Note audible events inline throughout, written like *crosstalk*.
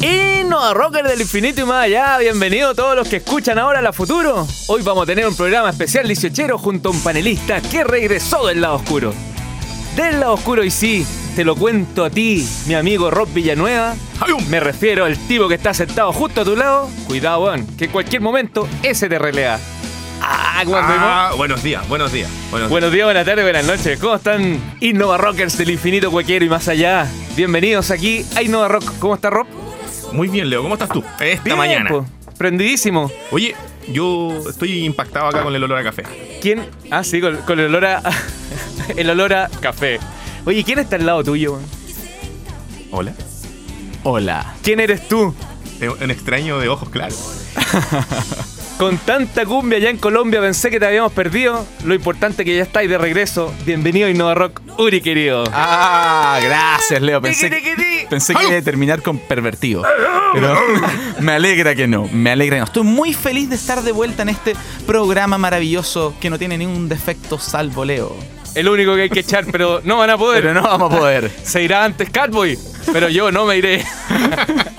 Y no Rocker del infinito y más allá, bienvenidos todos los que escuchan ahora la futuro. Hoy vamos a tener un programa especial 18 junto a un panelista que regresó del lado oscuro. Del lado oscuro y sí, te lo cuento a ti, mi amigo Rob Villanueva. Me refiero al tipo que está sentado justo a tu lado. Cuidado, weón, que en cualquier momento ese te relea. Ah, ah buenos días, buenos días. Buenos, días, buenas tardes, buenas noches. ¿Cómo están Innova Rockers del infinito cualquiera y más allá? Bienvenidos aquí a Innova Rock. ¿Cómo está Rob? Muy bien, Leo. ¿Cómo estás tú? Esta mañana. prendidísimo. Oye, yo estoy impactado acá con el olor a café. ¿Quién? Ah, sí, con, el olor a. *laughs* el olor a café. Oye, ¿quién está al lado tuyo? Hola. Hola. ¿Quién eres tú? Un extraño de ojos claros. *laughs* Con tanta cumbia allá en Colombia pensé que te habíamos perdido. Lo importante es que ya estáis de regreso. Bienvenido a Innova Rock, Uri querido. Ah, gracias, Leo. Pensé, pensé que iba a terminar con pervertido. Pero *laughs* me alegra que no. Me alegra que no. Estoy muy feliz de estar de vuelta en este programa maravilloso que no tiene ningún defecto salvo Leo. El único que hay que echar, pero no van a poder. Pero no vamos a poder. *laughs* Se irá antes Catboy, pero yo no me iré. *laughs*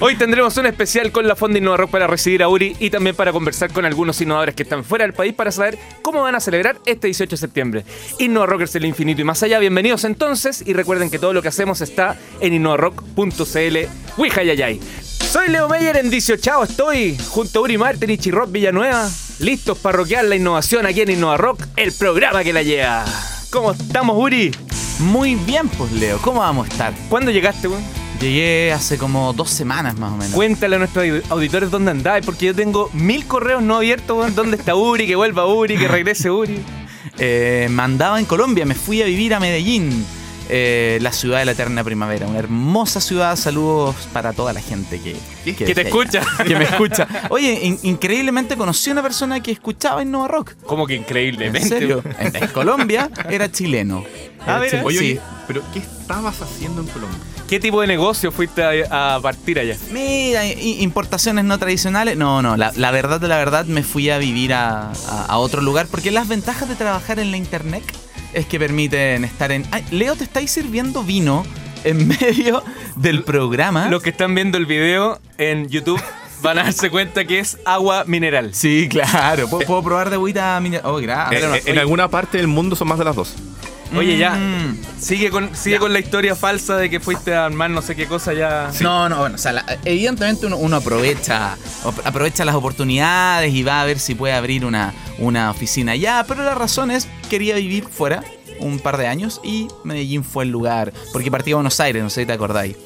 Hoy tendremos un especial con la Fonda Innova Rock para recibir a Uri y también para conversar con algunos innovadores que están fuera del país para saber cómo van a celebrar este 18 de septiembre. Innova Rockers del infinito y más allá. Bienvenidos entonces y recuerden que todo lo que hacemos está en innovarock.cl. Wijayayay. Soy Leo Meyer en 18. Estoy junto a Uri Martin y Rock Villanueva, listos para rockear la innovación aquí en Innova Rock, el programa que la lleva. ¿Cómo estamos, Uri? Muy bien, pues Leo. ¿Cómo vamos a estar? ¿Cuándo llegaste, weón? Llegué hace como dos semanas más o menos. Cuéntale a nuestros auditores dónde andáis, porque yo tengo mil correos no abiertos, ¿Dónde está Uri? Que vuelva Uri, que regrese Uri. *laughs* eh, mandaba en Colombia, me fui a vivir a Medellín. Eh, la ciudad de la eterna primavera. Una hermosa ciudad. Saludos para toda la gente que, que, te escucha. *laughs* Que me escucha. Oye, increíblemente conocí a una persona que escuchaba en Nova Rock. ¿Cómo que increíblemente? ¿En serio? *laughs* En, Colombia era chileno. Ah, Oye, pero ¿qué estabas haciendo en Colombia? ¿Qué tipo de negocio fuiste a, partir allá? Mira, importaciones no tradicionales. No, no, la, verdad de la verdad me fui a vivir a, otro lugar porque las ventajas de trabajar en la internet es que permiten estar en... Leo, ¿te estáis sirviendo vino en *laughs* medio del programa? Los que están viendo el video en YouTube van a darse cuenta que es agua mineral. Sí, claro. ¿Puedo, probar de agüita mineral? Oh, gracias. Eh, en alguna parte del mundo son más de las dos. Oye, ya. Mm. Sigue con sigue con la historia falsa de que fuiste a armar no sé qué cosa ya. No, no, bueno, o sea, evidentemente uno, aprovecha aprovecha las oportunidades y va a ver si puede abrir una, una oficina ya, pero la razón es quería vivir fuera un par de años y Medellín fue el lugar, porque partí a Buenos Aires, no sé si te acordáis.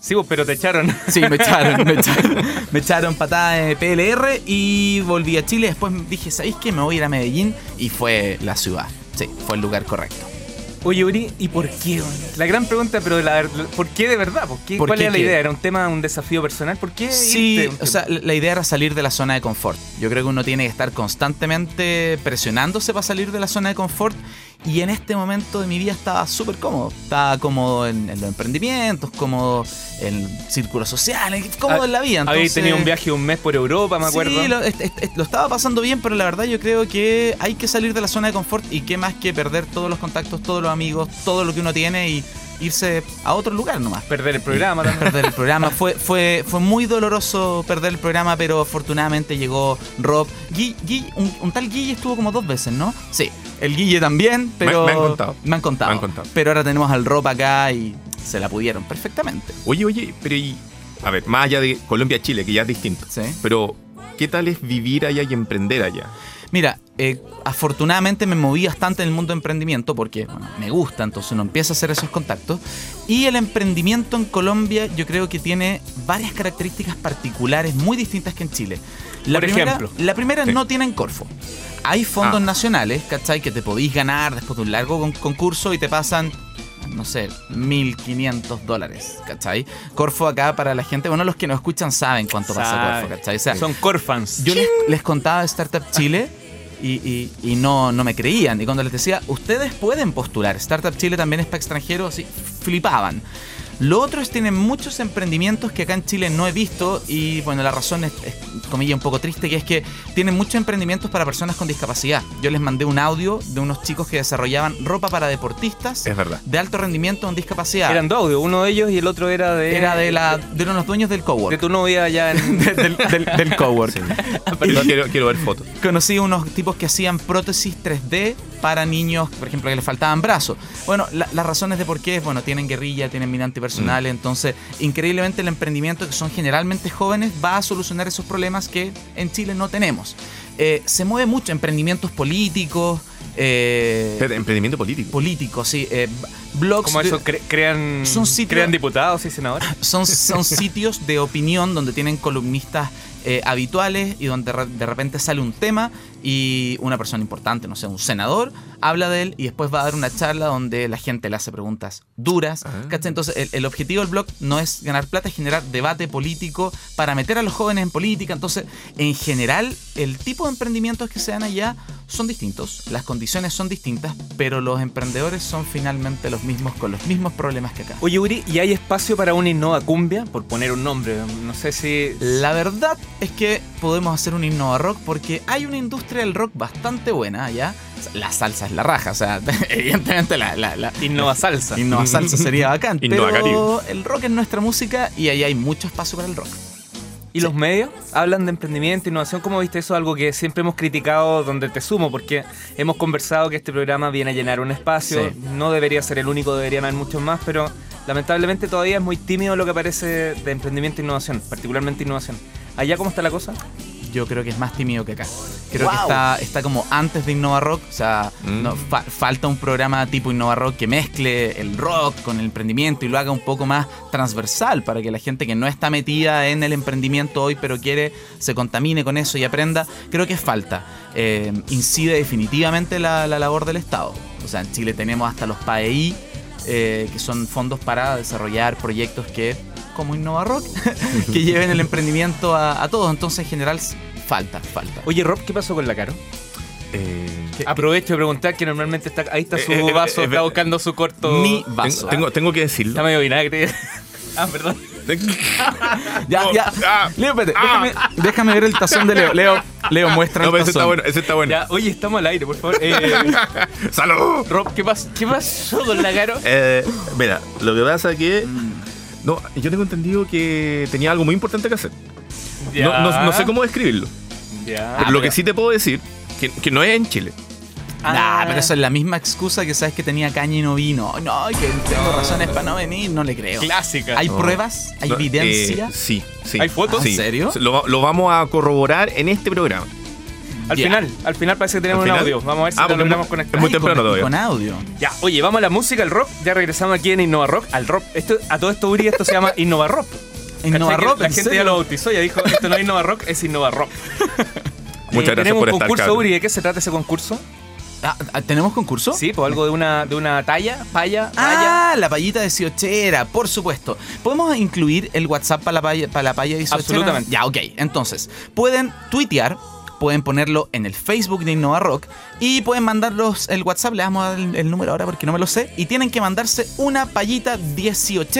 Sí, pero te echaron. Sí, me echaron, me *laughs* echaron. Me echaron patada de PLR y volví a Chile. Después dije, ¿sabéis qué? Me voy a ir a Medellín y fue la ciudad. Sí, fue el lugar correcto. Oye, Uri, ¿y por qué? La gran pregunta, pero la, ¿por qué de verdad? ¿Por qué, ¿Cuál era la idea? ¿Era un tema, un desafío personal? ¿Por qué? Sí, o sea, la idea era salir de la zona de confort. Yo creo que uno tiene que estar constantemente presionándose para salir de la zona de confort y en este momento de mi vida estaba súper cómodo. Estaba cómodo en, los emprendimientos, cómodo en círculos sociales, cómodo en la vida. Habéis tenido un viaje un mes por Europa, me acuerdo. Sí, lo, lo, estaba pasando bien, pero la verdad yo creo que hay que salir de la zona de confort y qué más que perder todos los contactos, todos los amigos, todo lo que uno tiene y irse a otro lugar nomás. Perder el programa también. Perder el programa. Fue, fue, fue muy doloroso perder el programa, pero afortunadamente llegó Rob. un, tal Guille estuvo como dos veces, ¿no? Sí. El Guille también, pero. Me, han contado. Me han contado. Me han contado. Pero ahora tenemos al Rob acá y se la pudieron perfectamente. Oye, oye, pero y. A ver, más allá de Colombia-Chile, que ya es distinto. Sí. Pero, ¿qué tal es vivir allá y emprender allá? Mira, eh, afortunadamente me moví bastante en el mundo de emprendimiento porque me gusta, entonces uno empieza a hacer esos contactos. Y el emprendimiento en Colombia yo creo que tiene varias características particulares muy distintas que en Chile. La Por primera, ejemplo. La primera no tienen Corfo. Hay fondos ah. nacionales, ¿cachai? Que te podéis ganar después de un largo concurso y te pasan no sé, 1.500 dólares, ¿cachai? Corfo acá para la gente, bueno, los que nos escuchan saben cuánto pasa Corfo, ¿cachai? Son Corfans. Yo les, les, contaba Startup Chile y, y, no, no me creían. Y cuando les decía, ustedes pueden postular, Startup Chile también es para extranjeros, así, flipaban. Lo otro es tienen muchos emprendimientos que acá en Chile no he visto y bueno, la razón es, es comilla un poco triste, que es que tienen muchos emprendimientos para personas con discapacidad. Yo les mandé un audio de unos chicos que desarrollaban ropa para deportistas Es verdad. de alto rendimiento con discapacidad. Eran dos audios, uno de ellos y el otro era de. Era de, la, de unos dueños del de cowork. tu novia allá en. *laughs* del, del, del cowork. Quiero, quiero- quiero ver fotos. Conocí unos tipos que hacían prótesis 3D para niños, por ejemplo, que les faltaban brazos. Bueno, la- las razones de por qué es, bueno, tienen guerrilla, tienen mina antipersonal, entonces, increíblemente el emprendimiento, que son generalmente jóvenes, va a solucionar esos problemas que en Chile no tenemos. Eh, se mueve mucho emprendimientos políticos, eh, emprendimiento político. políticos, sí, eh, blogs... Como de- eso, cre- crean. Son sitios- Crean diputados y senadores. *laughs* son, son sitios de opinión donde tienen columnistas eh, habituales y donde de repente sale un tema y una persona importante, no sé, un senador, habla de él y después va a dar una charla donde la gente le hace preguntas duras. Ah. Entonces, el, el objetivo del blog no es ganar plata, es generar debate político para meter a los jóvenes en política. Entonces, en general, el tipo de emprendimientos que se dan allá son distintos, las condiciones son distintas, pero los emprendedores son finalmente los mismos con los mismos problemas que acá. Oye, Uri, ¿y hay espacio para una Innova Cumbia? Por poner un nombre. No sé si. La verdad es que podemos hacer un Innova Rock porque hay una industria del rock bastante buena allá. La salsa es la raja, o sea, *laughs* evidentemente la, la, la- Innova Salsa. Innova Salsa sería *laughs* bacán, Innova pero el rock es nuestra música y ahí hay mucho espacio para el rock. ¿Y los medios hablan de emprendimiento, innovación? ¿Cómo viste eso? Algo que siempre hemos criticado, donde te sumo, porque hemos conversado que este programa viene a llenar un espacio. Sí. No debería ser el único, deberían haber muchos más, pero lamentablemente todavía es muy tímido lo que parece de emprendimiento e innovación, particularmente innovación. ¿Allá cómo está la cosa? Yo creo que es más tímido que acá. Creo que está, está como antes de Innova Rock. O sea, Mm. no, fa- falta un programa tipo Innova Rock que mezcle el rock con el emprendimiento y lo haga un poco más transversal para que la gente que no está metida en el emprendimiento hoy pero quiere se contamine con eso y aprenda. Creo que falta. Eh, incide definitivamente la, la labor del Estado. O sea, en Chile tenemos hasta los PAEI, eh, que son fondos para desarrollar proyectos que, como Innova Rock, *laughs* que lleven el emprendimiento a, a todos. Entonces, en general, falta, falta. Oye, Rob, ¿qué pasó con la Caro? Eh, ¿Qué- Aprovecho de preguntar que normalmente está. Ahí está su Eh, eh, vaso, eh, está eh, buscando su corto. Mi vaso. tengo, tengo que Está decirlo. medio vinagre. *laughs* ah, perdón. Ya, No, ya. ah, Leo, espérate, ah. déjame, déjame ver el tazón de Leo. Leo, Leo muestra No, el pero ese tazón. está bueno, ese está bueno. Ya, oye, estamos al aire, por favor. Eh, *laughs* ¡Salud! Rob, ¿qué, pas- ¿qué pasó con la Caro? Eh, mira, lo que pasa es que. No, yo tengo entendido que tenía algo muy importante que hacer. No, no- no sé cómo describirlo. Ya. Pero lo que sí te puedo decir, que, que no es en Chile. Nah, pero eso es la misma excusa que sabes que tenía caña y no vino. No, que tengo razones para no venir, no le creo. Clásica. ¿Hay No. pruebas? ¿Hay No, evidencia? eh, sí, sí. ¿Hay fotos? Sí. ¿En serio? Lo, lo vamos a corroborar en este programa. Al final, al final parece que tenemos ¿Al un audio. Vamos a ver si Ah, lo logramos conectar. es muy temprano con, todavía. Con audio. Ya, oye, vamos a la música, el rock. Ya regresamos aquí en Innova Rock, al rock. Esto, a todo esto, Uri, esto se llama *laughs* Innova Rock. Innova ¿Cachai que Rock, La ¿en gente ya lo bautizó, ya dijo, esto no es Innova Rock, es Innova Rock. *laughs* Muchas gracias tenemos por un concurso. Uri. ¿De qué se trata ese concurso? Ah, ah, ¿Tenemos concurso? Sí, pues algo de una, de una talla, palla, raya. Ah, la payita de Siochera, por supuesto. ¿Podemos incluir el WhatsApp para la paya, para la paya de Siochera? Absolutamente. Ya, ok. Entonces, pueden tuitear, pueden ponerlo en el Facebook de Innova Rock y pueden mandarlos el WhatsApp, le damos el, el número ahora porque no me lo sé, y tienen que mandarse una payita 18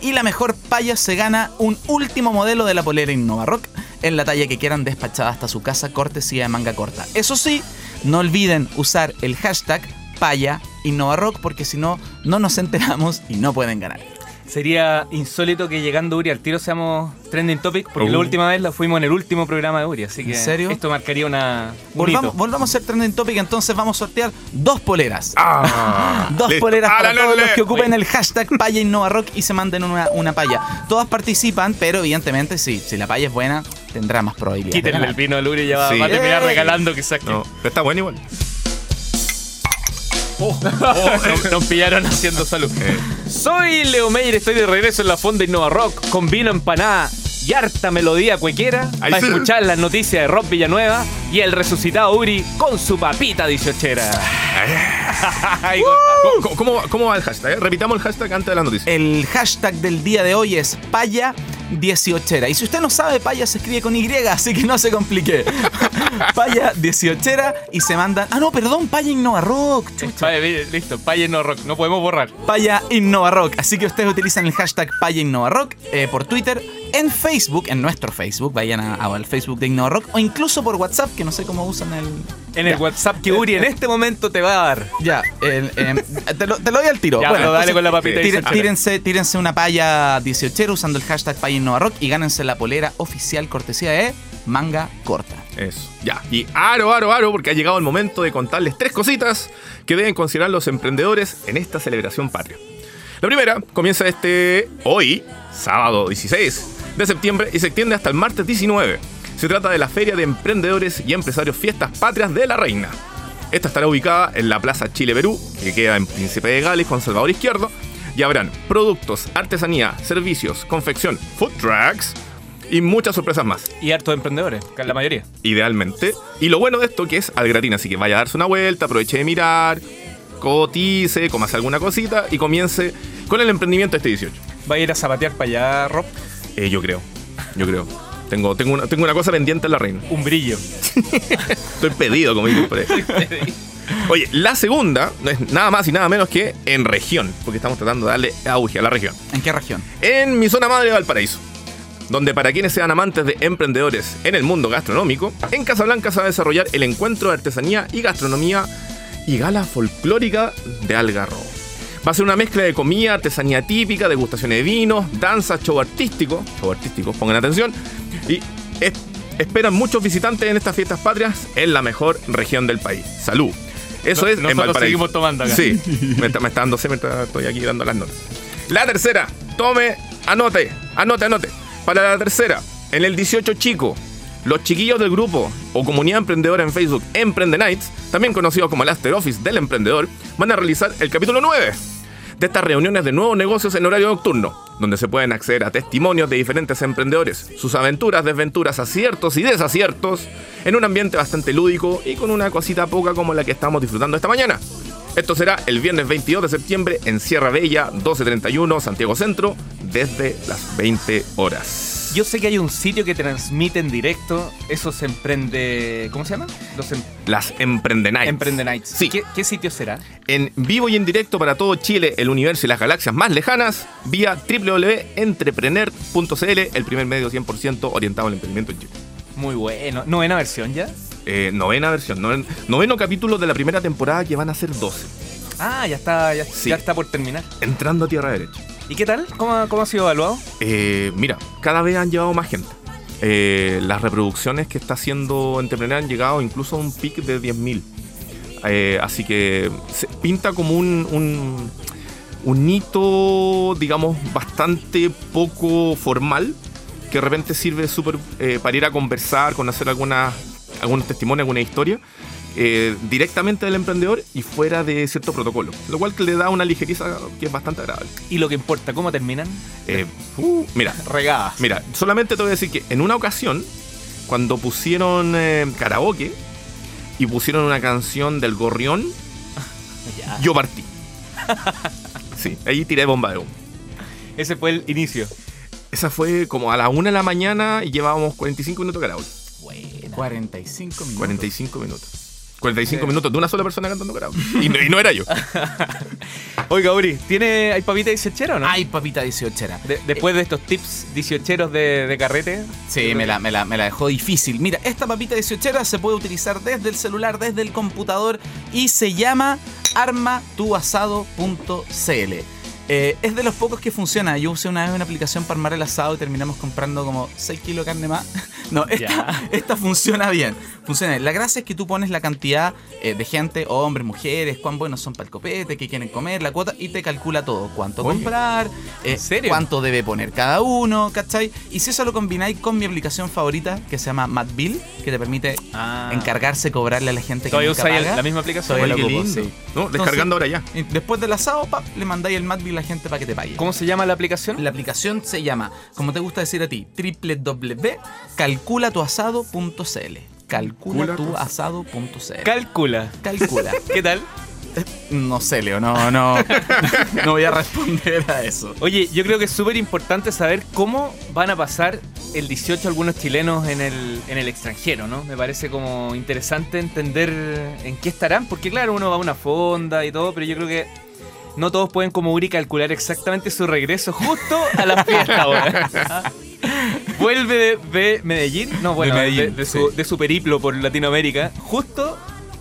y la mejor paya se gana un último modelo de la polera Innova Rock en la talla que quieran despachada hasta su casa, cortesía de manga corta. Eso sí, no olviden usar el hashtag paya Innova porque si no, no nos enteramos y no pueden ganar. Sería insólito que llegando Uri al tiro seamos trending topic, porque Uh. la última vez la fuimos en el último programa de Uri, así que ¿En serio? esto marcaría una un Volvamos, volvamos a ser trending topic, entonces vamos a sortear dos poleras. Ah, *laughs* Dos listo. poleras Ah, para la, la, todos la, los que ocupen el hashtag Paya Innova Rock y se manden una, una paya. Todas participan, pero evidentemente sí, si la paya es buena, tendrá más probabilidades. de Quítenle el vino al Uri y ya va, Sí. va a terminar regalando quizás que... No, pero está bueno igual. Oh, nos, *laughs* nos pillaron haciendo salud. Eh, Soy Leo Meyer, estoy de regreso en la Fonda Innova Rock con vino empanada y harta melodía cuequera para escuchar las noticias de Rob Villanueva y el resucitado Uri con su papita dieciochera. Ay, *laughs* ¿Cómo, cómo, cómo va el hashtag? eh? Repitamos el hashtag antes de la noticia. El hashtag del día de hoy es paya 18 Y si usted no sabe, paya se escribe con Y, así que no se complique. *laughs* Paya 18era y se mandan. Ah, no, perdón, Paya Innova Rock. bien, listo. Paya no rock. No podemos borrar. Paya Innova Rock. Así que ustedes utilizan el hashtag Paya Innova Rock eh, por Twitter, en Facebook, en nuestro Facebook, vayan al Facebook de Innova Rock, o incluso por WhatsApp, que no sé cómo usan el. En el Ya. WhatsApp que Uri en este momento te va a dar. Ya, el, em, *laughs* te, lo, te lo doy al tiro. Ya, pero dale con la papita tire- 18. tírense, tírense una paya 18 usando el hashtag Paya Innova Rock y gánense la polera oficial cortesía de Manga Corta. Eso. Ya. Y aro, aro, aro, porque ha llegado el momento de contarles tres cositas que deben considerar los emprendedores en esta celebración patria. La primera comienza este hoy, sábado 16 de septiembre, y se extiende hasta el martes 19. Se trata de la Feria de Emprendedores y Empresarios Fiestas Patrias de la Reina. Esta estará ubicada en la Plaza Chile Perú, que queda en Príncipe de Gales con Salvador Izquierdo, y habrán productos, artesanía, servicios, confección, food trucks y muchas sorpresas más Y hartos emprendedores, que es la mayoría. idealmente. Y lo bueno de esto que es al gratín, así que vaya a darse una vuelta, aproveche de mirar, cotice, comase alguna cosita y comience con el emprendimiento este 18. Va a ir a zapatear para allá, Rob. Eh, yo creo, yo creo. Tengo, tengo, una, tengo una cosa pendiente en la reina. Un brillo. *laughs* Estoy pedido, como ahí. Oye, la segunda no es nada más y nada menos que en región, porque estamos tratando de darle auge a la región. ¿En qué región? en mi zona madre de Valparaíso, donde para quienes sean amantes de emprendedores en el mundo gastronómico, en Casablanca se va a desarrollar el encuentro de artesanía y gastronomía y gala folclórica de Algarrobo. Va a ser una mezcla de comida, artesanía típica, degustaciones de vinos, danza, show artístico, show artístico, pongan atención, y es- esperan muchos visitantes en estas fiestas patrias en la mejor región del país. Salud. Eso No- es en nosotros Valparaíso. seguimos tomando acá. Sí, me está, me está dando sed mientras estoy aquí dando las notas. La tercera, tome, anote, anote, anote. Para la tercera, en el 18 chico, los chiquillos del grupo o comunidad emprendedora en Facebook Emprende Nights, también conocidos como el After Office del emprendedor, van a realizar el capítulo 9 de estas reuniones de nuevos negocios en horario nocturno, donde se pueden acceder a testimonios de diferentes emprendedores, sus aventuras, desventuras, aciertos y desaciertos, en un ambiente bastante lúdico y con una cosita poca como la que estamos disfrutando esta mañana. Esto será el viernes 22 de septiembre en Sierra Bella, 1231, Santiago Centro, desde las 20 horas. Yo sé que hay un sitio que transmite en directo esos emprende. ¿Cómo se llama? Los em- Las Emprende Nights. Emprende Nights. Sí. ¿Qué, qué sitio será? En vivo y en directo para todo Chile, el universo y las galaxias más lejanas, vía www.entrepreneur.cl, el primer medio 100% orientado al emprendimiento en Chile. Muy bueno. ¿Novena versión ya? Eh, novena versión, noven- noveno capítulo de la primera temporada que van a ser 12, Ah, ya está, ya, Sí. ya está por terminar. entrando a tierra derecha. ¿Y qué tal? ¿Cómo, cómo ha sido evaluado? Eh, mira, cada vez han llevado más gente. Eh, las reproducciones que está haciendo Entrepreneur han llegado incluso a un pic de 10.000. Eh, así que se pinta como un, un, un hito, digamos, bastante poco formal, que de repente sirve súper eh, para ir a conversar, conocer algunas, algunos testimonios, alguna historia, eh, directamente del emprendedor y fuera de cierto protocolo. Lo cual le da una ligereza que es bastante agradable. Y lo que importa, ¿cómo terminan? Eh, uh, mira, *laughs* Regadas. Mira, solamente te voy a decir que en una ocasión, cuando pusieron eh, karaoke y pusieron una canción del gorrión, *laughs* Ya. yo partí. Sí, ahí tiré bomba de humo. Ese fue el inicio. Esa fue como a la una de la mañana y llevábamos 45 minutos de karaoke. Buena. 45 minutos. 45 minutos. 45 minutos de una sola persona cantando karaoke. Y no, y no era yo. *laughs* Oiga, Uri, ¿tiene, ¿hay papita dieciochera o no? Ay, papita 18 De- después de estos tips dieciocheros de, de carrete. Sí, me la, me, la, me la dejó difícil. Mira, esta papita 18 se puede utilizar desde el celular, desde el computador y se llama armatuasado.cl. Eh, es de los pocos que funciona. Yo usé una vez una aplicación para armar el asado y terminamos comprando como 6 kilos de carne más. *laughs* No, esta, esta funciona bien. Funciona bien. La gracia es que tú pones la cantidad eh, de gente, hombres, mujeres, cuán buenos son para el copete, qué quieren comer, la cuota, y te calcula todo. Cuánto Oye, comprar, eh, ¿en serio? cuánto debe poner cada uno, ¿cachai? Y si eso lo combináis con mi aplicación favorita, que se llama MadBill, que te permite Ah. encargarse, cobrarle a la gente que ¿Todavía nunca paga. la misma aplicación? Oye, ocupo, sí. No, descargando ahora ya. Después del asado, pap, le mandáis el MadBill a la gente para que te pague. ¿Cómo se llama la aplicación? La aplicación se llama, como te gusta decir a ti, www.calculatuasado.cl. Calculatuasado.cl. Calcula. Calcula. *laughs* ¿Qué tal? No sé, Leo, no, no. *laughs* No voy a responder a eso. Oye, yo creo que es súper importante saber cómo van a pasar el 18 algunos chilenos en el, en el extranjero, ¿no? Me parece como interesante entender en qué estarán, porque claro, uno va a una fonda y todo, pero yo creo que no todos pueden como Uri calcular exactamente su regreso justo a la fiesta, weón. *laughs* Vuelve de, de Medellín, no, bueno, De de, Medellín, de su, sí. de su periplo por Latinoamérica, justo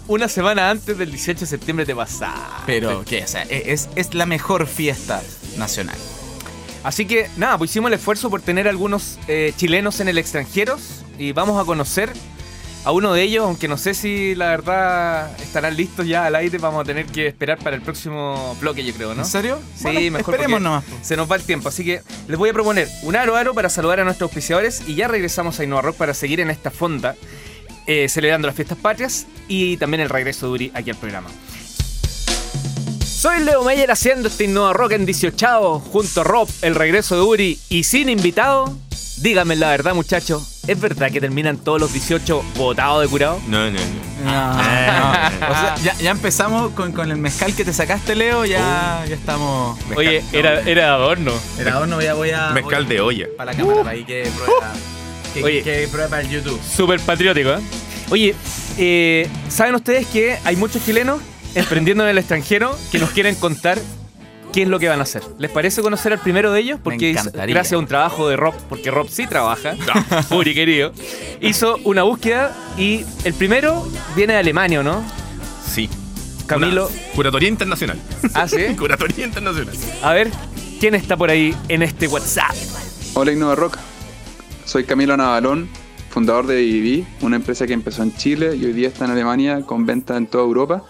una semana antes del 18 de septiembre te pasaste. Pero, ¿qué? O sea, es, es la mejor fiesta nacional. Así que nada, pues hicimos el esfuerzo por tener algunos eh, chilenos en el extranjero y vamos a conocer a uno de ellos, aunque no sé si la verdad estarán listos ya al aire, vamos a tener que esperar para el próximo bloque, yo creo, ¿no? ¿En serio? Sí, Bueno, mejor Esperemos nomás. Se nos va el tiempo, así que les voy a proponer un aro aro para saludar a nuestros auspiciadores y ya regresamos a Innova Rock para seguir en esta fonda eh, celebrando las fiestas patrias y también el regreso de Uri aquí al programa. Soy Leo Meyer haciendo este Innova Rock en 18 junto a Rob, el regreso de Uri y sin invitado. Díganme la verdad, muchachos, ¿es verdad que terminan todos los 18 botados de curado? No, no, no. No, Ah. no. *laughs* O sea, ya, ya empezamos con, con el mezcal que te sacaste, Leo. Ya, ya estamos. Oye, era, era adorno. Era no voy a, voy a. Mezcal de olla. Para la cámara, para ahí que prueba. Que, Oye. que prueba para el YouTube. Súper patriótico, ¿eh? Oye, eh, ¿saben ustedes que hay muchos chilenos emprendiendo en el extranjero que nos quieren contar qué es lo que van a hacer? ¿Les parece conocer al primero de ellos? Porque gracias a un trabajo de Rob, porque Rob sí trabaja, *laughs* Uri querido, hizo una búsqueda y el primero viene de Alemania, ¿no? Sí. Camilo. Una curatoría internacional. *laughs* Ah, ¿sí? *laughs* curatoría internacional. A ver, ¿quién está por ahí en este WhatsApp? Hola Innova Rock, soy Camilo Navalón, fundador de BBB, una empresa que empezó en Chile y hoy día está en Alemania con venta en toda Europa.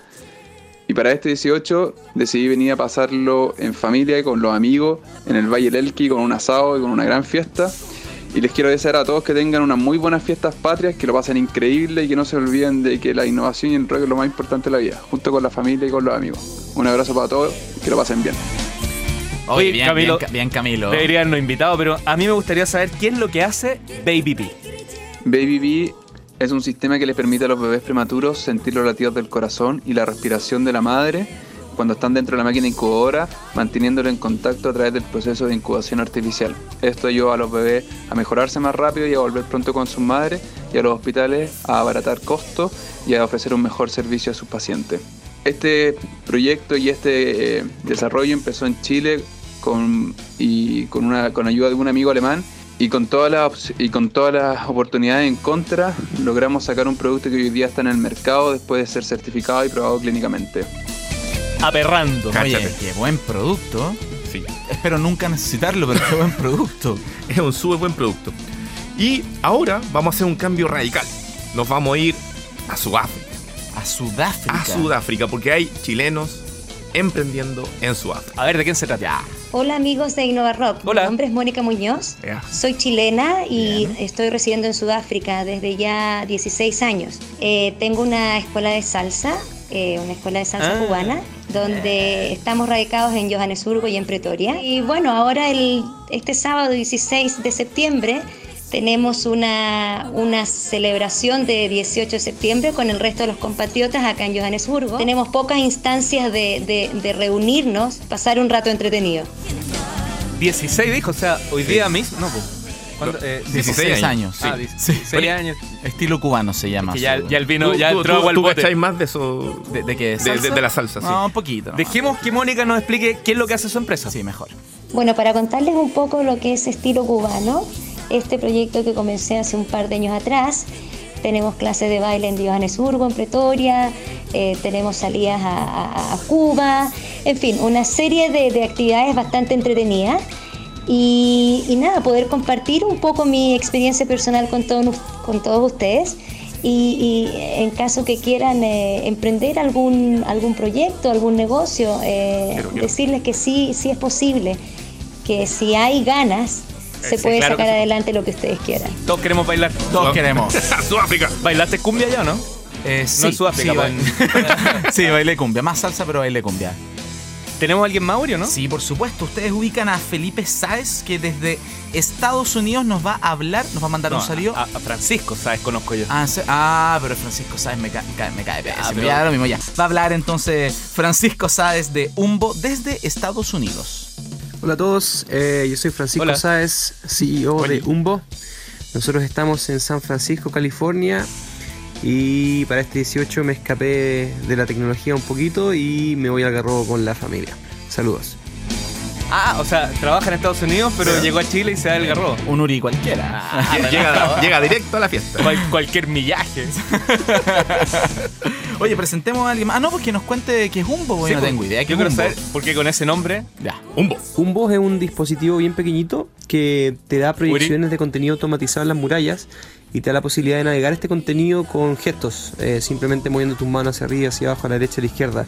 Y para este 18 decidí venir a pasarlo en familia y con los amigos en el Valle del Elqui con un asado y con una gran fiesta. Y les quiero desear a todos que tengan unas muy buenas fiestas patrias, que lo pasen increíble y que no se olviden de que la innovación y el rock es lo más importante de la vida, junto con la familia y con los amigos. Un abrazo para todos y que lo pasen bien. Oye, bien, Camilo, bien, Ca- bien, Camilo. Habernos invitado, pero a mí me gustaría saber qué es lo que hace Baby P. Baby Bee es un sistema que les permite a los bebés prematuros sentir los latidos del corazón y la respiración de la madre cuando están dentro de la máquina incubadora, manteniéndolo en contacto a través del proceso de incubación artificial. Esto ayuda a los bebés a mejorarse más rápido y a volver pronto con sus madres y a los hospitales a abaratar costos y a ofrecer un mejor servicio a sus pacientes. Este proyecto y este eh, desarrollo empezó en Chile con, y con, una, con ayuda de un amigo alemán y con, todas las, y con todas las oportunidades en contra logramos sacar un producto que hoy día está en el mercado después de ser certificado y probado clínicamente. Aperrando. Oye, qué buen producto. Sí. Espero nunca necesitarlo, pero qué buen *laughs* producto. Es un súper buen producto. Y ahora vamos a hacer un cambio radical. Nos vamos a ir a Sudáfrica. A Sudáfrica. A Sudáfrica, porque hay chilenos emprendiendo en Sudáfrica. A ver, ¿de quién se trata? Hola amigos de Innova Rock. Hola. Mi nombre es Mónica Muñoz. Ya. Soy chilena y estoy residiendo en Sudáfrica desde ya 16 años. Eh, tengo una escuela de salsa, eh, una escuela de salsa Ah. cubana, donde estamos radicados en Johannesburgo y en Pretoria. Y bueno, ahora el, este sábado 16 de septiembre tenemos una, una celebración de 18 de septiembre con el resto de los compatriotas acá en Johannesburgo. Tenemos pocas instancias de, de- de reunirnos, pasar un rato entretenido. 16 dijo, o sea, hoy día mismo. No, pues. Eh, 16 años. Ah, sí. 16 años. Estilo cubano se llama. Que ya, ya el vino Tú- ya entró tú- agua al tú bote. más de eso. ¿De, de qué? De, de- de la salsa, sí. No, un poquito. ¿no? Dejemos que Mónica nos explique qué es lo que hace su empresa. Sí, mejor. Bueno, para contarles un poco lo que es estilo cubano, este proyecto que comencé hace un par de años atrás, tenemos clases de baile en Johannesburgo, en Pretoria, eh, tenemos salidas a, a- a Cuba, en fin, una serie de, de actividades bastante entretenidas. Y, y nada, poder compartir un poco mi experiencia personal con todos, con todos ustedes. Y, y en caso que quieran eh, emprender algún, algún proyecto, algún negocio, eh, decirles que sí, sí es posible, que si hay ganas, se puede claro sacar sí. adelante lo que ustedes quieran. Todos queremos bailar. Todos queremos. *laughs* Sudáfrica. ¿Bailaste cumbia ya o no? Eh, sí, en Sudáfrica, Sí, ba- *laughs* sí, baile cumbia. Más salsa, pero baile cumbia. ¿Tenemos a alguien Mauri o no? Sí, por supuesto. Ustedes ubican a Felipe Sáez, que desde Estados Unidos nos va a hablar, nos va a mandar No, un saludo. A, a Francisco, ¿sabes? Conozco yo. Ah, ah, pero Francisco Sáez me, ca- ca- me cae pero- Ya lo mismo, ya. Va a hablar entonces Francisco Sáez de Umbo desde Estados Unidos. Hola a todos, eh, yo soy Francisco Hola. Sáez, CEO de Umbo. Nosotros estamos en San Francisco, California. Y para este 18 me escapé de la tecnología un poquito y me voy al garrobo con la familia. Saludos. Ah, o sea, trabaja en Estados Unidos, pero llegó a Chile y se da el garro. Un Uri cualquiera. Lle- *laughs* llega, llega directo a la fiesta. Cual- cualquier millaje. *laughs* Oye, presentemos a alguien más. Ah, no, porque nos cuente qué es Humbo, Sí, no tengo idea. ¿Qué Yo quiero Humbo? saber por qué con ese nombre. Ya. Humbo. Humbo es un dispositivo bien pequeñito que te da proyecciones de contenido automatizado en las murallas y te da la posibilidad de navegar este contenido con gestos, eh, simplemente moviendo tus manos hacia arriba, hacia abajo, a la derecha, a la izquierda.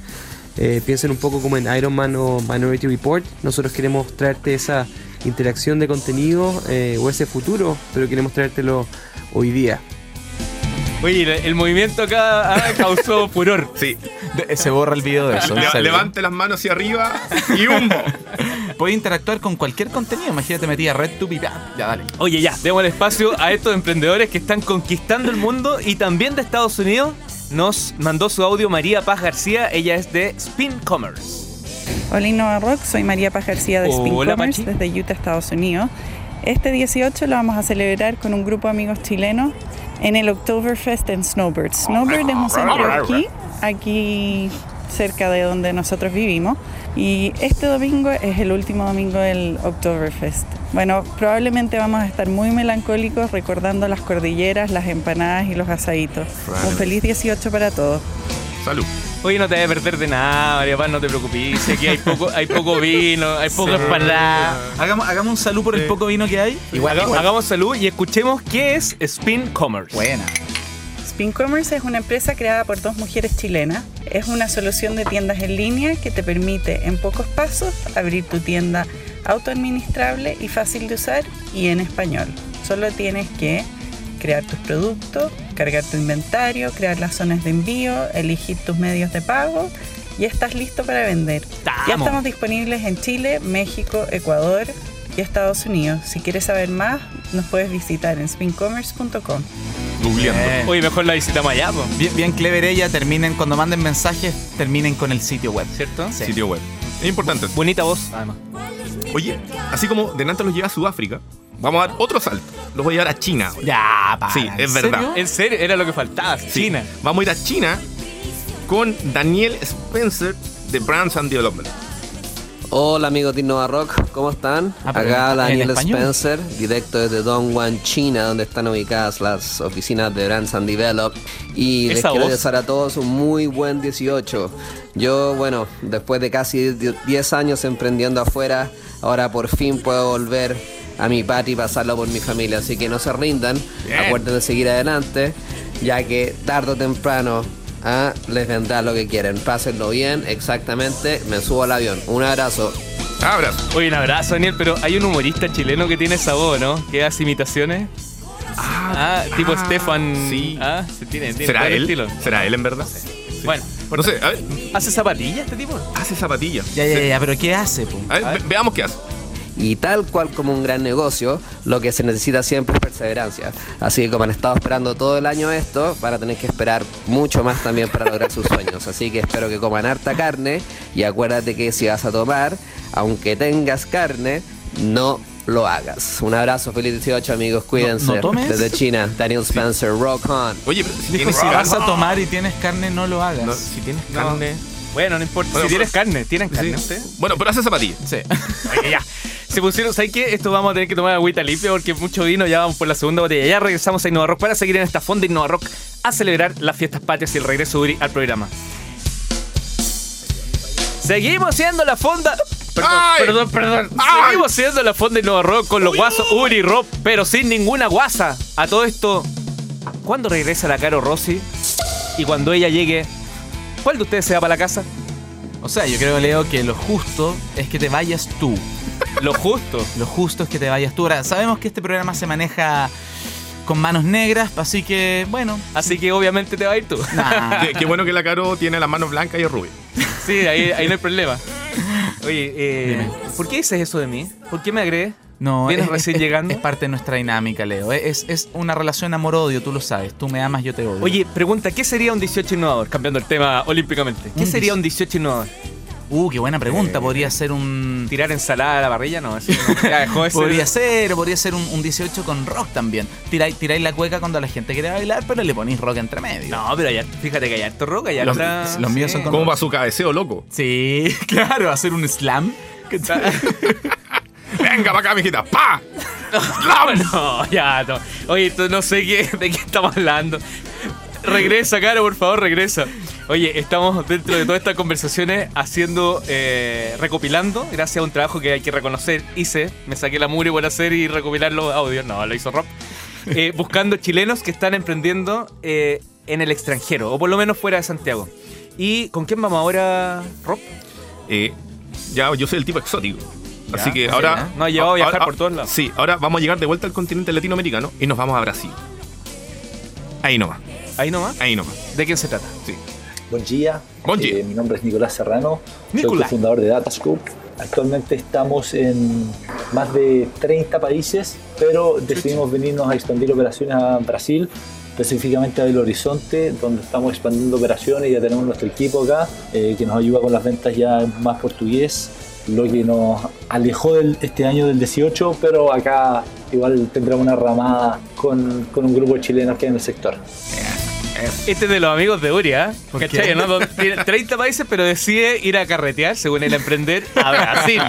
Eh, piensen un poco como en Iron Man o Minority Report. Nosotros queremos traerte esa interacción de contenido eh, o ese futuro, pero queremos traértelo hoy día. Oye, el, el movimiento acá ah, causó furor. Sí. De- se borra el video de eso. Le- levante las manos hacia arriba y Humbo. Puedes interactuar con cualquier contenido. Imagínate metí a RedTube y ya, ya dale. Oye, ya, demos el espacio a estos emprendedores que están conquistando el mundo y también de Estados Unidos. Nos mandó su audio María Paz García, ella es de Spin Commerce. Hola Innova Rock, soy María Paz García de Spin Hola, Commerce desde Utah, Estados Unidos. Este 18 lo vamos a celebrar con un grupo de amigos chilenos en el Oktoberfest en Snowbird. Snowbird es un centro esquí aquí cerca de donde nosotros vivimos y este domingo es el último domingo del Oktoberfest. Bueno, probablemente vamos a estar muy melancólicos recordando las cordilleras, las empanadas y los asaditos. Un feliz 18 para todos. Salud. Oye, no te debes perder de nada, María Paz, no te preocupes. Aquí hay poco, hay poco vino, hay poco empanada. Hagamos, hagamos un salud por el poco vino que hay. Igual, Haga- igual. Hagamos salud y escuchemos qué es Spin Commerce. Buena. Spin Commerce es una empresa creada por dos mujeres chilenas. Es una solución de tiendas en línea que te permite en pocos pasos abrir tu tienda autoadministrable y fácil de usar y en español. Solo tienes que crear tus productos, cargar tu inventario, crear las zonas de envío, elegir tus medios de pago y estás listo para vender. Ya estamos disponibles en Chile, México, Ecuador y Estados Unidos. Si quieres saber más, nos puedes visitar en spincommerce.com. Googleando. Eh. Oye, mejor la visitamos allá, po, Bien, bien clever ella. Terminen, cuando manden mensajes, terminen con el sitio web. ¿cierto? Sí. Sitio web. Es importante. Bonita voz, además. Oye, así como Denante los lleva a Sudáfrica, vamos a dar otro salto. Los voy a llevar a China. Ya, para. Sí, es ¿en verdad. serio? En serio, era lo que faltaba. Sí. China. Vamos a ir a China con Daniel Spencer de Brands and Development. Hola amigos de Innova Rock, ¿cómo están? Ah, Acá Daniel. Spencer, directo desde Dongguan, China, donde están ubicadas las oficinas de Brands and Develop. Y les quiero voz. desear a todos un muy buen 18. Yo, bueno, después de casi 10 años emprendiendo afuera, ahora por fin puedo volver a mi patria y pasarlo por mi familia. Así que no se rindan, Bien. acuérdense de seguir adelante, ya que tarde o temprano ah, les vendrá lo que quieren. Pásenlo bien, exactamente. Me subo al avión. Un abrazo. Abrazo. Oye, un abrazo, Daniel, pero hay un humorista chileno que tiene esa voz, ¿no? Que hace imitaciones. Ah, tipo ah, Stefan. sí. Ah, se tiene, tiene ¿Será él? estilo. ¿Será él en verdad? Bueno, No sé, a ver, ¿hace zapatillas este tipo? hace zapatillas. Ya, ya, ya, pero ¿qué hace, po? A ver, ve- veamos qué hace. Y tal cual como un gran negocio, lo que se necesita siempre es perseverancia. Así que como han estado esperando todo el año esto, van a tener que esperar mucho más también para lograr sus sueños. Así que espero que coman harta carne y acuérdate que si vas a tomar, aunque tengas carne, no lo hagas. Un abrazo, feliz 18 amigos, cuídense. no tomes. Desde China, Daniel Spencer, rock on. Oye, pero si tienes si vas a tomar y tienes carne, no lo hagas. No, si tienes No. carne. Bueno, no importa. Bueno, si tienes carne, ¿tienen carne Sí. ustedes? Bueno, pero hace zapatillas. Sí. *laughs* Oye, ya. Se pusieron, ¿sabes qué? Esto vamos a tener que tomar agüita limpia porque mucho vino, ya vamos por la segunda botella. Ya regresamos a Innova Rock para seguir en esta fonda Innova Rock a celebrar las fiestas patrias y el regreso de Uri al programa. Seguimos siendo la fonda. Perdón, ¡Ay! perdón, perdón. ¡Ay! Seguimos siendo la fonda Innova Rock con los guasos Uri y Rob, pero sin ninguna guasa. A todo esto, ¿cuándo regresa la Caro Rossi? Y cuando ella llegue, ¿cuál de ustedes se va para la casa? O sea, yo creo, Leo, que lo justo es que te vayas tú. Lo justo. Lo justo es que te vayas tú. Ahora, sabemos que este programa se maneja con manos negras, así que, bueno. Así que obviamente te va a ir tú. nah. *laughs* Qué, qué bueno que la Caro tiene las manos blancas y es rubia. Sí, ahí, ahí no hay problema. Oye, eh, ¿por qué dices eso de mí? ¿Por qué me agredes? No, ¿Vienes es- recién es- llegando? Es parte de nuestra dinámica, Leo. Es, es una relación amor-odio, tú lo sabes. Tú me amas, yo te odio. Oye, pregunta, ¿qué sería un 18 innovador? Cambiando el tema olímpicamente. ¿Qué Un sería un 18 innovador? Uh, qué buena pregunta. Podría ser un. Tirar ensalada a la parrilla, no, eso no. Ya dejó de ser- Podría ser, podría ser un, un 18 con rock también. Tiráis, tiráis la cueca cuando la gente quiere bailar, pero le ponéis rock entre medio. No, pero harto- fíjate que hay harto rock, hay Los- harta- los míos son con- ¿Cómo va su cabeceo, loco? Sí, *laughs* claro, hacer un slam. *laughs* Venga para acá, mijita. ¡Pa! *laughs* No, ya, no. Oye, tú no sé qué, de qué estamos hablando. Regresa, Caro, por favor, regresa. Oye, estamos dentro de todas estas conversaciones haciendo, eh, recopilando, gracias a un trabajo que hay que reconocer, hice, me saqué la mugre por hacer y recopilar los audios, no, lo hizo Rob, Eh, buscando chilenos que están emprendiendo eh, en el extranjero, o por lo menos fuera de Santiago. ¿Y con quién vamos ahora, Rob? Eh, ya, yo soy el tipo exótico. Así que así, ahora. ¿eh? Nos ha llevado a viajar ahora- por todos lados. Sí, ahora vamos a llegar de vuelta al continente latinoamericano y nos vamos a Brasil. Ahí nomás, Ahí nomás. ahí nomás. ¿De quién se trata? Sí. Buen día. Buen día. Eh, mi nombre es Nicolás Serrano. Soy Nicolás. cofundador de Datascope. Actualmente estamos en más de 30 países, pero decidimos venirnos a expandir operaciones a Brasil, específicamente a Belo Horizonte, donde estamos expandiendo operaciones. Ya tenemos nuestro equipo acá, eh, que nos ayuda con las ventas ya en más portugués, lo que nos alejó del- este año del 18, pero acá igual tendremos una ramada con, con un grupo de chilenos que hay en el sector. Este es de los amigos de Uri, ¿ah? ¿Por ¿Cachai? ¿no? Donde Tiene 30 países, pero decide ir a carretear, según él, a emprender a Brasil.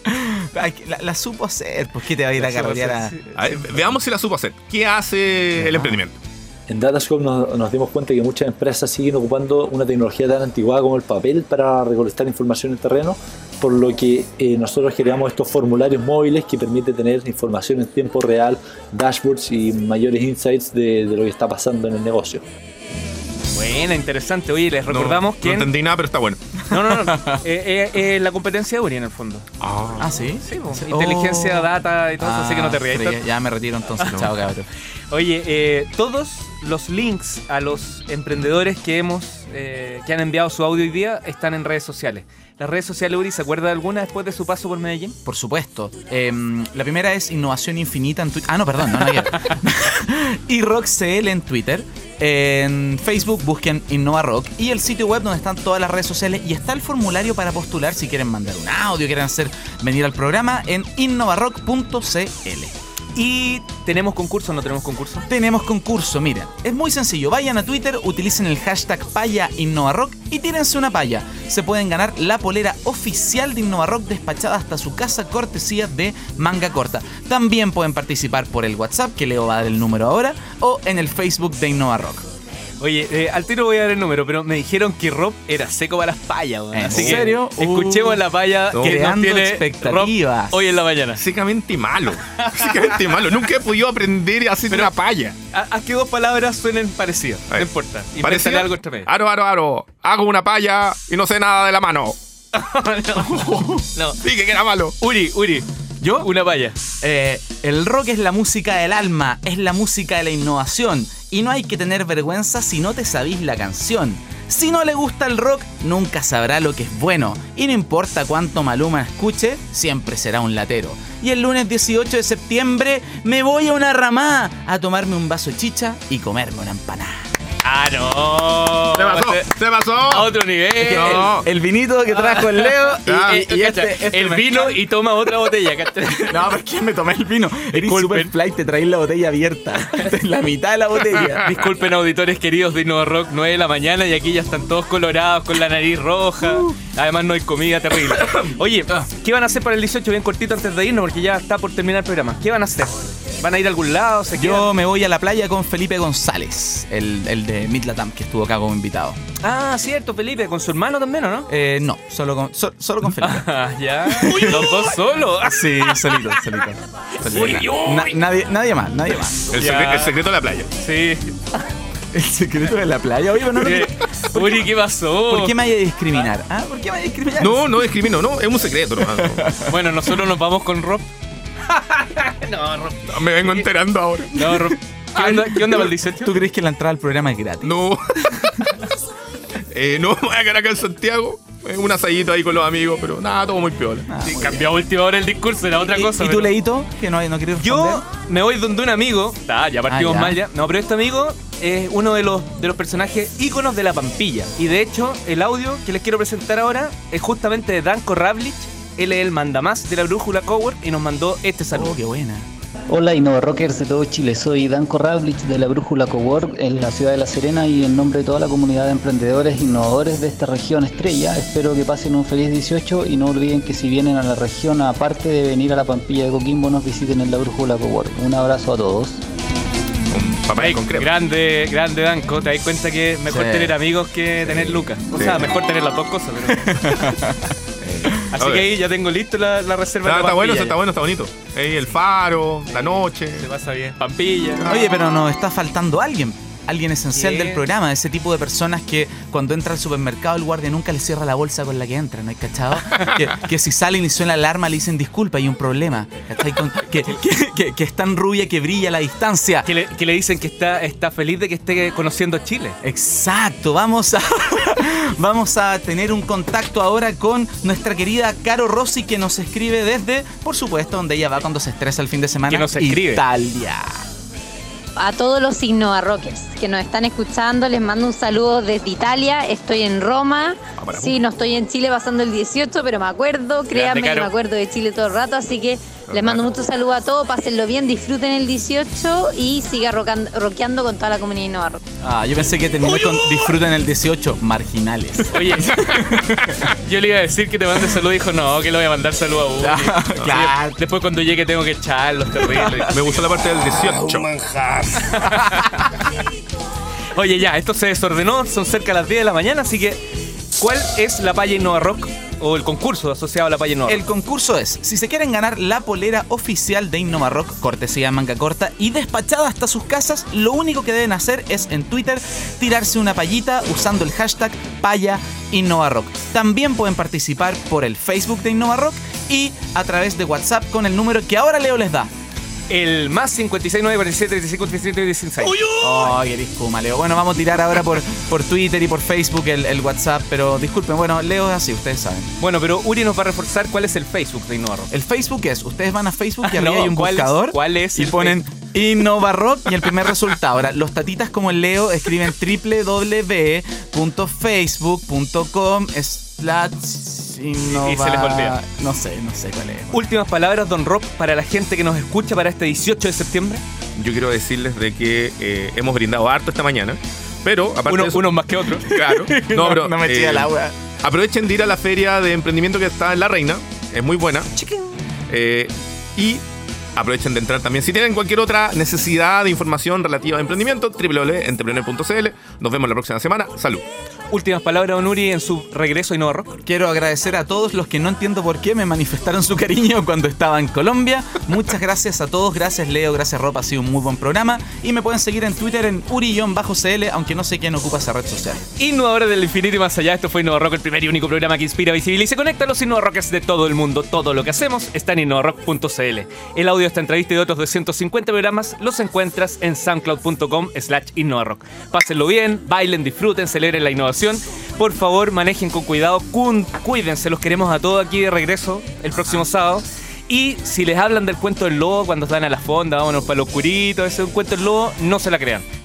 *laughs* Ay, la, la supo hacer. ¿Por qué te va a ir a supo carretear a.? hacer, sí. A ver, veamos si la supo hacer. ¿Qué hace el emprendimiento? En Datascope nos, nos dimos cuenta que muchas empresas siguen ocupando una tecnología tan anticuada como el papel para recolectar información en terreno, por lo que eh, nosotros creamos estos formularios móviles que permiten tener información en tiempo real, dashboards y mayores insights de, de lo que está pasando en el negocio. Buena, interesante. Oye, les No- recordamos no, que. entendí nada, pero está bueno. No, no, no. Eh, eh, eh, la competencia de Uri, en el fondo. Ah, sí. Sí. Sí. Inteligencia, Oh. data y todo eso, así que no te rías. Ah, pero ya, ya me retiro entonces. Chao, *laughs* cabrón. Oye, eh, todos los links a los emprendedores que hemos eh, que han enviado su audio hoy día están en redes sociales. Las redes sociales, Uri, ¿se acuerda de alguna después de su paso por Medellín? Por supuesto. Em, la primera es Innovación Infinita en Twitter. Ah, no, perdón, no, no *laughs* y RockCL en Twitter. En Facebook busquen InnovaRock y el sitio web donde están todas las redes sociales y está el formulario para postular si quieren mandar un audio, quieren hacer venir al programa en innovarock.cl. ¿Y tenemos concurso no tenemos concurso? Tenemos concurso, miren, es muy sencillo, vayan a Twitter, utilicen el hashtag paya InnovaRock y tírense una paya. Se pueden ganar la polera oficial de InnovaRock despachada hasta su casa cortesía de manga corta. También pueden participar por el WhatsApp, que Leo va a dar el número ahora, o en el Facebook de InnovaRock. Oye, eh, al tiro voy a dar el número, pero me dijeron que Rob era seco para las payas, weón. ¿En Así que serio? escuchemos la paya No. que nos Creando tiene expectativas. Rob hoy en la mañana. Básicamente malo. *laughs* Básicamente malo. Nunca he podido aprender a hacer Pero- una palla. Ha- Haz que dos palabras suenen parecidas, no importa. Invéntale algo entre medio. Aro, aro, aro. Hago una palla y no sé nada de la mano. *laughs* No. Dije que era malo. Uri, Uri. ¿Yo? Una paya. Eh, el rock es la música del alma, es la música de la innovación. Y no hay que tener vergüenza si no te sabís la canción. Si no le gusta el rock, nunca sabrá lo que es bueno. Y no importa cuánto Maluma escuche, siempre será un latero. Y el lunes 18 de septiembre me voy a una ramá a tomarme un vaso de chicha y comerme una empanada. Ah, no. Se pasó. Este- Se A pasó. otro nivel. No. El, el vinito que trajo el Leo y, Ah, y- este, este el vino y toma otra botella. *laughs* No, pero es que me tomé el vino. Eres super flight, te traes la botella abierta. *laughs* La mitad de la botella. *laughs* Disculpen auditores queridos de Innova Rock, 9 de la mañana y aquí ya están todos colorados con la nariz roja. Además no hay comida terrible. *coughs* Oye, ¿qué van a hacer para el 18 bien cortito antes de irnos? Porque ya está por terminar el programa. ¿Qué van a hacer? ¿Van a ir a algún lado? ¿Se Yo me voy a la playa con Felipe González, el, el de Midlatam, que estuvo acá como invitado. Ah, cierto, Felipe, con su hermano también, ¿o no? Eh, no, solo con, so- solo con Felipe. *laughs* Ah, ya. *laughs* Los dos solos. Sí, solito, solito. solito. Na- nadie, nadie más, nadie más. El, Ya. secre- el secreto de la playa. Sí. *laughs* El secreto de la playa. Oye, pero no, no- Uri, ¿qué pasó? ¿Por qué me vaya a discriminar? ¿Ah? ¿Por qué me vaya a discriminar? No, no discrimino, no. Es un secreto. no. Bueno, nosotros nos vamos con Rob. *laughs* no, Rob. Me vengo enterando ahora. No, Rob. ¿Qué onda, ¿qué onda para el 18? ¿Tú crees que la entrada al programa es gratis? No. *laughs* eh, no, voy a quedar acá en Santiago. Eh, Un asadito ahí con los amigos, pero nada, todo muy piola. Ah, Sí, cambió a última hora el discurso, era otra cosa. ¿Y, y pero- tú, Leito? Que no, no quieres responder. Yo me voy donde un amigo. Ah, ya partimos Ah, ya. mal ya. No, pero este amigo es uno de los, de los personajes íconos de la Pampilla. Y de hecho, el audio que les quiero presentar ahora es justamente de Danko Ravlich. Él es el mandamás de la Brújula Cowork y nos mandó este saludo. Oh, qué buena. Hola Innova Rockers de todo Chile, soy Danco Ravlich de la Brújula Cowork en la ciudad de La Serena y en nombre de toda la comunidad de emprendedores e innovadores de esta región estrella, espero que pasen un feliz 18 y no olviden que si vienen a la región, aparte de venir a la Pampilla de Coquimbo, nos visiten en la Brújula Cowork. Un abrazo a todos. Un papel con crema. Grande, grande Danco. Te das cuenta que es mejor Sí. tener amigos que tener lucas. O Sí. sea, mejor tener las dos cosas. pero- *laughs* *laughs* Así que ahí ya tengo listo la, la reserva. Está, de la está bueno, está bueno, está bonito. Ahí el faro, la noche. Se pasa bien. Pampilla. Oye, pero nos está faltando alguien. Alguien esencial del programa, ese tipo de personas que cuando entra al supermercado el guardia nunca le cierra la bolsa con la que entra, ¿no hay cachado? *laughs* que, que si salen y suena la alarma le dicen disculpa, hay un problema. que, que, que- que es tan rubia que brilla a la distancia. Que le, que le dicen que está, está feliz de que esté conociendo Chile. Exacto, vamos a, *laughs* vamos a tener un contacto ahora con nuestra querida Caro Rossi que nos escribe desde, por supuesto, donde ella va cuando se estresa el fin de semana. Que nos escribe. Italia. A todos los Innova Rockers que nos están escuchando, les mando un saludo desde Italia. Estoy en Roma. Sí, no estoy en Chile pasando el 18, pero me acuerdo, créanme que me acuerdo de Chile todo el rato. Así que les mando muchos saludos a todos, pásenlo bien, disfruten el 18 y siga rockan- rockeando con toda la comunidad Innova Rock. Ah, yo pensé que terminó con disfruten el 18, marginales. Oye, *laughs* yo le iba a decir que te mande saludo y dijo, no, que le voy a mandar saludo a uno. *laughs* claro. Después cuando llegue tengo que echarlos, terrible. *laughs* Me gustó la parte del 18. Oye, ya, esto se desordenó, son cerca de las 10 de la mañana, así que, ¿cuál es la palla Innova Rock o el concurso asociado a la palla Innova El concurso es, si se quieren ganar la polera oficial de Innova Rock, cortesía manga corta y despachada hasta sus casas, lo único que deben hacer es en Twitter tirarse una payita usando el hashtag Rock. También pueden participar por el Facebook de Innova Rock y a través de WhatsApp con el número que ahora Leo les da. El más 56 47 35 37 16. Oh, eres kuma, Leo. Bueno, vamos a tirar ahora por, por Twitter y por Facebook el, el WhatsApp, pero disculpen, bueno, Leo es así, ustedes saben. Bueno, pero Uri nos va a reforzar cuál es el Facebook de Innova Rock. El Facebook es, ustedes van a Facebook y Ah, arriba no, hay un ¿cuál es- buscador cuál es y el ponen Innova Rock y el primer resultado. Ahora, los tatitas como el Leo escriben www.facebook.com slash Innova... Y se les olvida. No sé, no sé cuál es. Últimas palabras, Don Rock, para la gente que nos escucha para este 18 de septiembre. Yo quiero decirles de que eh, hemos brindado harto esta mañana. Pero, aparte Uno- de eso, unos más que otros. *laughs* Claro. *laughs* No, pero, no me eh, el agua. Aprovechen de ir a la feria de emprendimiento que está en La Reina. Es muy buena. Eh, y aprovechen de entrar también. Si tienen cualquier otra necesidad de información relativa a emprendimiento, www.entrepreneur.cl. Nos vemos la próxima semana. Salud. Últimas palabras, Don Uri, en su regreso a Innova Rock. Quiero agradecer a todos los que no entiendo por qué me manifestaron su cariño cuando estaba en Colombia. Muchas gracias a todos. Gracias Leo, gracias Ropa. Ha sido un muy buen programa. Y me pueden seguir en Twitter en uri-cl, aunque no sé quién ocupa esa red social. Innovadores del infinito y más allá. Esto fue Innova Rock, el primer y único programa que inspira, visibiliza y se conecta a los Innova Rockers de todo el mundo. Todo lo que hacemos está en innovarock.cl. El audio esta entrevista y de otros 250 programas los encuentras en soundcloud.com slash innovarock. Pásenlo bien, bailen, disfruten, celebren la innovación. Por favor, manejen con cuidado, cuídense, los queremos a todos aquí de regreso el próximo sábado. Y si les hablan del cuento del lobo cuando están a la fonda, vámonos para los curitos, ese es un cuento del lobo, no se la crean.